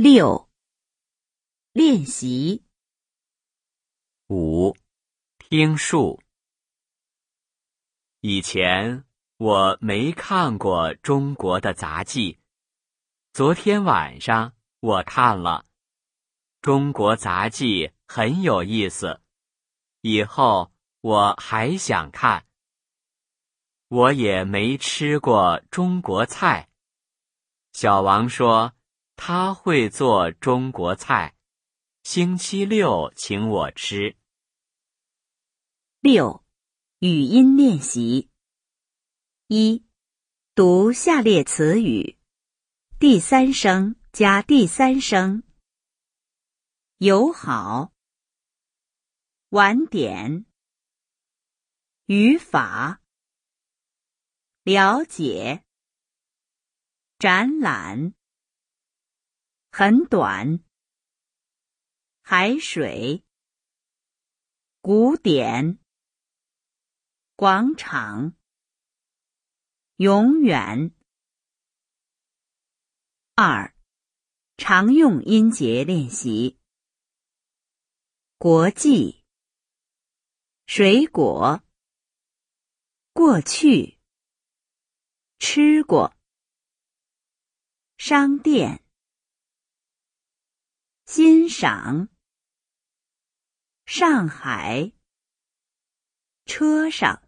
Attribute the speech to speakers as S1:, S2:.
S1: 六、练习。
S2: 五、听数。以前我没看过中国的杂技，昨天晚上我看了。中国杂技很有意思，以后我还想看。我也没吃过中国菜。小王说他会做中国菜，星期六请我吃。
S1: 六、语音练习。一、读下列词语，第三声加第三声。友好，晚点，语法，了解，展览，很短，海水，古典，广场，永远。二，常用音节练习。国际，水果，过去，吃过，商店，欣赏，上海，车上。